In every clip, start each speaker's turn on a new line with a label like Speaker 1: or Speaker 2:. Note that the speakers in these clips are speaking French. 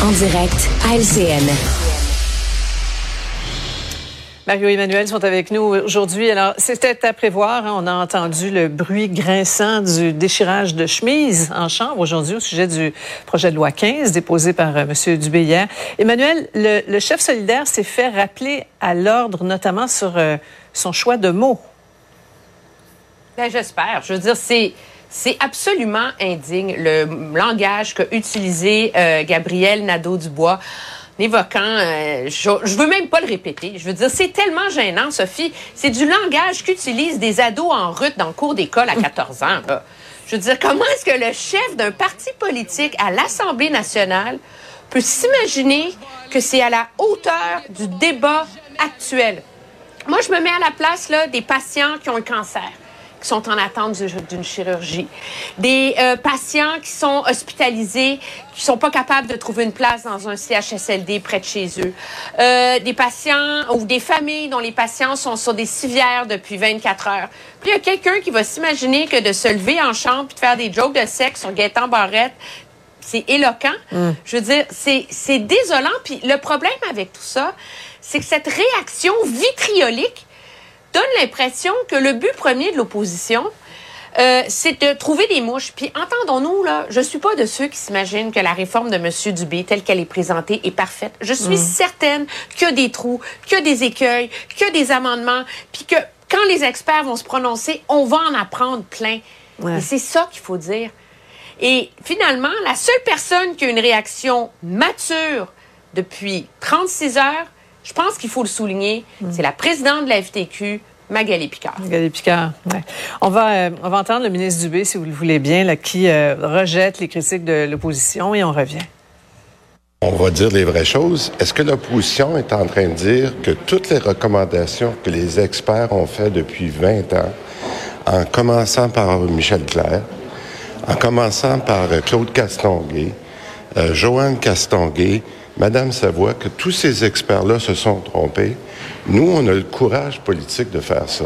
Speaker 1: En direct à LCN.
Speaker 2: Mario et Emmanuel sont avec nous aujourd'hui. Alors, c'était à prévoir. Hein. On a entendu le bruit grinçant du déchirage de chemise en chambre aujourd'hui au sujet du projet de loi 15 déposé par euh, M. Dubé hier. Emmanuel, le, chef solidaire s'est fait rappeler à l'ordre, notamment sur euh, son choix de mots.
Speaker 3: Ben, j'espère. Je veux dire, c'est c'est absolument indigne le langage qu'a utilisé euh, Gabriel Nadeau-Dubois évoquant, euh, je, je, veux même pas le répéter. Je veux dire, c'est tellement gênant, Sophie. C'est du langage qu'utilisent des ados en route dans le cours d'école à 14 ans. Je veux dire, comment est-ce que le chef d'un parti politique à l'Assemblée nationale peut s'imaginer que c'est à la hauteur du débat actuel? Moi, je me mets à la place là, des patients qui ont un cancer qui sont en attente d'une chirurgie, des euh, patients qui sont hospitalisés, qui sont pas capables de trouver une place dans un CHSLD près de chez eux, euh, des patients ou des familles dont les patients sont sur des civières depuis 24 heures. Puis il y a quelqu'un qui va s'imaginer que de se lever en chambre puis de faire des jokes de sexe sur Gaëtan Barrette, c'est éloquent. Mm. Je veux dire, c'est désolant. Puis le problème avec tout ça, c'est que cette réaction vitriolique donne l'impression que le but premier de l'opposition, euh, c'est de trouver des mouches. Puis entendons-nous, là, je suis pas de ceux qui s'imaginent que la réforme de M. Dubé, telle qu'elle est présentée, est parfaite. Je suis mm. certaine que des trous, que des écueils, que des amendements, puis que quand les experts vont se prononcer, on va en apprendre plein. Et c'est ça qu'il faut dire. Et finalement, la seule personne qui a une réaction mature depuis 36 heures, je pense qu'il faut le souligner, mm. c'est la présidente de la FTQ, Magali Picard.
Speaker 2: Magali Picard, ouais. On va, euh, on va entendre le ministre Dubé, si vous le voulez bien, là, qui euh, rejette les critiques de l'opposition et on revient.
Speaker 4: On va dire les vraies choses. Est-ce que l'opposition est en train de dire que toutes les recommandations que les experts ont faites depuis 20 ans, en commençant par Michel Clair, en commençant par euh, Claude Castonguay, Joanne Castonguay, Madame Savoie, que tous ces experts-là se sont trompés. Nous, on a le courage politique de faire ça.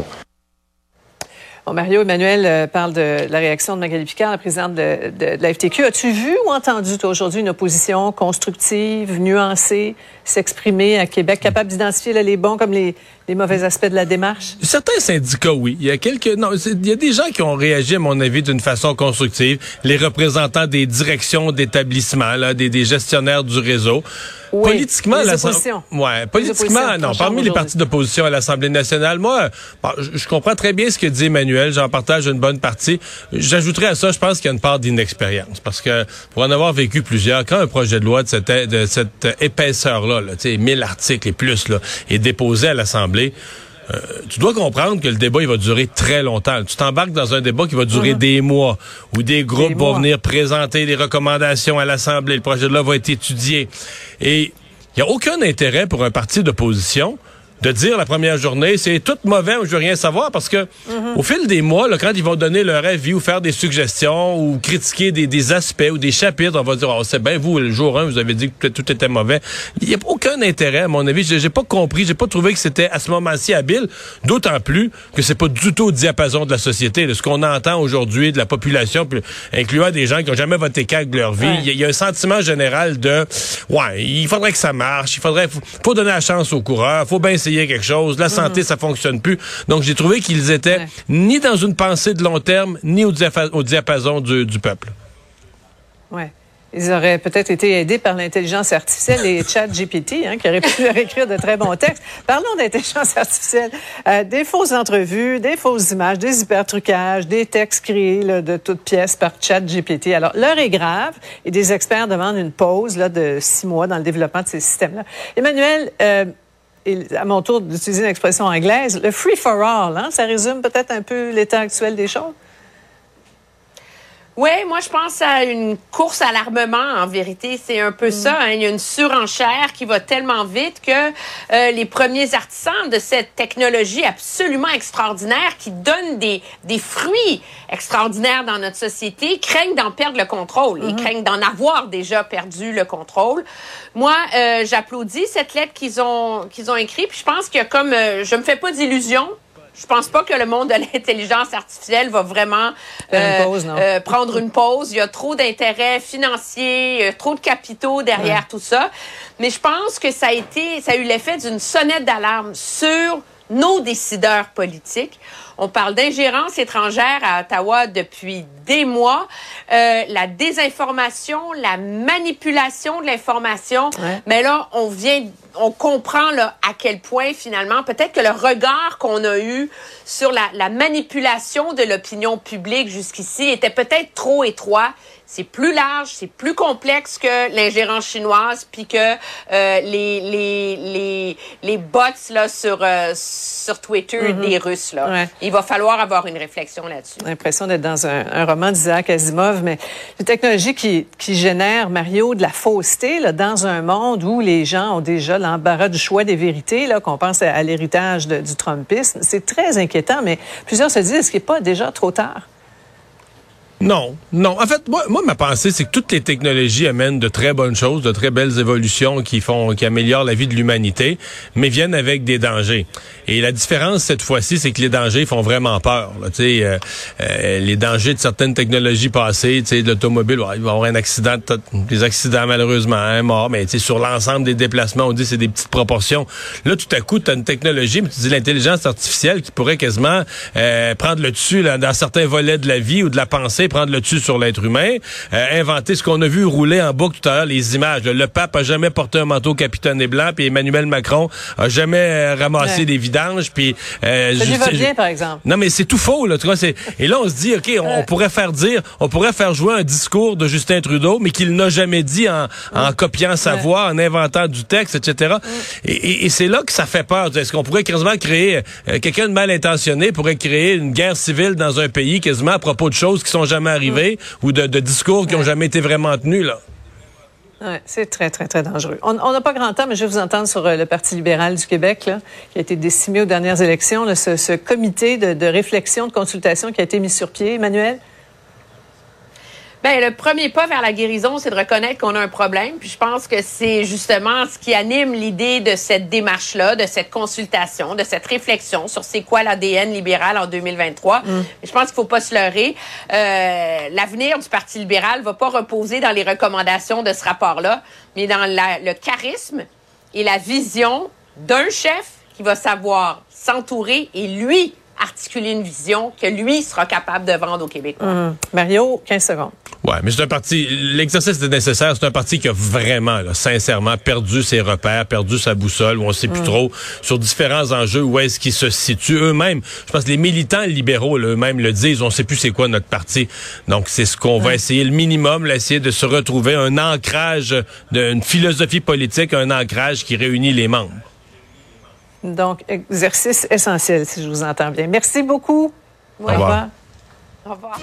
Speaker 2: Mario Emmanuel euh, parle de la réaction de Magali Picard, la présidente de, la FTQ. As-tu vu ou entendu, aujourd'hui, une opposition constructive, nuancée, s'exprimer à Québec, capable d'identifier les bons comme les, les mauvais aspects de la démarche?
Speaker 5: Certains syndicats, oui. Il y a quelques, non, il y a des gens qui ont réagi, à mon avis, d'une façon constructive. Les représentants des directions d'établissements, là, des, des gestionnaires du réseau.
Speaker 2: Oui, politiquement,
Speaker 5: ouais, politiquement, non. Parmi les partis d'opposition à l'Assemblée nationale, moi, je, comprends très bien ce que dit Emmanuel. J'en partage une bonne partie. J'ajouterais à ça, je pense qu'il y a une part d'inexpérience, parce que pour en avoir vécu plusieurs, quand un projet de loi de cette, de cette épaisseur-là, là, tu sais, 1000 articles et plus, là, est déposé à l'Assemblée. Euh, tu dois comprendre que le débat il va durer très longtemps. Tu t'embarques dans un débat qui va durer uh-huh. des mois, où des groupes vont venir présenter des recommandations à l'Assemblée. Le projet de loi va être étudié. Et il n'y a aucun intérêt pour un parti d'opposition de dire la première journée, c'est tout mauvais, je veux rien savoir, parce que mhm. au fil des mois, là, quand ils vont donner leur avis ou faire des suggestions ou critiquer des, aspects ou des chapitres, on va dire, oh, c'est bien vous, le jour 1, vous avez dit que tout était mauvais. Il n'y a aucun intérêt, à mon avis. J'ai pas compris, j'ai pas trouvé que c'était à ce moment-ci habile, d'autant plus que c'est pas du tout au diapason de la société. De ce qu'on entend aujourd'hui de la population, incluant des gens qui ont jamais voté CAC de leur vie, il y, a un sentiment général de, ouais, il faudrait que ça marche, il faudrait, faut, donner la chance aux coureurs, faut bien essayer quelque chose. La santé, mhm. ça fonctionne plus. Donc, j'ai trouvé qu'ils étaient ni dans une pensée de long terme, ni au, diapason, du, peuple.
Speaker 2: Ouais. Ils auraient peut-être été aidés par l'intelligence artificielle et chat GPT, hein, qui auraient pu leur écrire de très bons textes. Parlons d'intelligence artificielle. Euh, des fausses entrevues, des fausses images, des hypertrucages, des textes créés de toutes pièces par chat GPT. Alors, l'heure est grave et des experts demandent une pause là, de six mois dans le développement de ces systèmes-là. Emmanuel, euh, et à mon tour d'utiliser une expression anglaise, le free for all, hein, ça résume peut-être un peu l'état actuel des choses?
Speaker 3: Oui, moi je pense à une course à l'armement. En vérité, c'est un peu ça. Hein. Il y a une surenchère qui va tellement vite que euh, les premiers artisans de cette technologie absolument extraordinaire, qui donne des, des fruits extraordinaires dans notre société, craignent d'en perdre le contrôle. Ils mhm. craignent d'en avoir déjà perdu le contrôle. Moi, euh, j'applaudis cette lettre qu'ils ont qu'ils ont écrite. Puis je pense que comme euh, je me fais pas d'illusions je pense pas que le monde de l'intelligence artificielle va vraiment
Speaker 2: euh,
Speaker 3: prendre une pause. Il y a trop d'intérêts financiers, trop de capitaux derrière tout ça. Mais je pense que ça a été, ça a eu l'effet d'une sonnette d'alarme sur nos décideurs politiques. On parle d'ingérence étrangère à Ottawa depuis des mois. Euh, la désinformation, la manipulation de l'information. Mais là, on vient, on comprend là, à quel point finalement, peut-être que le regard qu'on a eu sur la, la manipulation de l'opinion publique jusqu'ici était peut-être trop étroit c'est plus large, c'est plus complexe que l'ingérence chinoise, puis que euh, les, les, les, les bots là, sur, euh, sur Twitter mm-hmm. des Russes. Là. Il va falloir avoir une réflexion là-dessus.
Speaker 2: L'impression d'être dans un, un roman d'Isaac Asimov, mais une technologie qui, qui génère, Mario, de la fausseté là, dans un monde où les gens ont déjà l'embarras du choix des vérités, là, qu'on pense à, l'héritage du Trumpisme. C'est très inquiétant, mais plusieurs se disent, est-ce qu'il n'est pas déjà trop tard?
Speaker 5: Non, non. En fait, moi, moi ma pensée, c'est que toutes les technologies amènent de très bonnes choses, de très belles évolutions qui font, qui améliorent la vie de l'humanité, mais viennent avec des dangers. Et la différence cette fois-ci, c'est que les dangers font vraiment peur. Sais, euh, euh, les dangers de certaines technologies passées, sais, l'automobile, il va y avoir un accident, des accidents malheureusement, un mort, mais sur l'ensemble des déplacements, on dit c'est des petites proportions. Là, tout à coup, tu as une technologie, mais tu dis l'intelligence artificielle qui pourrait quasiment euh, prendre le dessus là, dans certains volets de la vie ou de la pensée prendre le dessus sur l'être humain, euh, inventer ce qu'on a vu rouler en boucle tout à l'heure, les images. Le pape a jamais porté un manteau capitonné blanc, puis Emmanuel Macron a jamais euh, ramassé des vidanges, puis...
Speaker 2: Euh, ça lui va bien, par exemple.
Speaker 5: Non, mais c'est tout faux, là. Tu vois, et là, on se dit, OK, on, pourrait faire dire, on pourrait faire jouer un discours de Justin Trudeau, mais qu'il n'a jamais dit en, en copiant sa voix, en inventant du texte, etc. Et, et, c'est là que ça fait peur. Est-ce qu'on pourrait quasiment créer, quelqu'un de mal intentionné pourrait créer une guerre civile dans un pays quasiment à propos de choses qui sont jamais arriver ou de, discours qui n'ont jamais été vraiment tenus, là.
Speaker 2: c'est très, très, très dangereux. On n'a pas grand temps, mais je vais vous entendre sur euh, le Parti libéral du Québec, qui a été décimé aux dernières élections, ce, comité de, de, réflexion, de consultation qui a été mis sur pied. Emmanuel?
Speaker 3: Ben, le premier pas vers la guérison, c'est de reconnaître qu'on a un problème. Puis je pense que c'est justement ce qui anime l'idée de cette démarche-là, de cette consultation, de cette réflexion sur c'est quoi l'ADN libéral en 2023. Mm. Je pense qu'il faut pas se leurrer. Euh, L'avenir du Parti libéral va pas reposer dans les recommandations de ce rapport-là, mais dans la, le charisme et la vision d'un chef qui va savoir s'entourer et lui articuler une vision que lui sera capable de vendre au Québec.
Speaker 2: Mm. Mario, 15 secondes.
Speaker 5: Ouais, mais c'est un parti. L'exercice est nécessaire. C'est un parti qui a vraiment, là, sincèrement, perdu ses repères, perdu sa boussole, où on sait plus mm. trop sur différents enjeux où est-ce qu'ils se situent eux-mêmes. Je pense que les militants libéraux eux-mêmes le disent. On sait plus c'est quoi notre parti. Donc c'est ce qu'on va essayer le minimum, là, essayer de se retrouver un ancrage d'une philosophie politique, un ancrage qui réunit les membres.
Speaker 2: Donc exercice essentiel, si je vous entends bien. Merci beaucoup.
Speaker 5: Au revoir.
Speaker 3: Au revoir.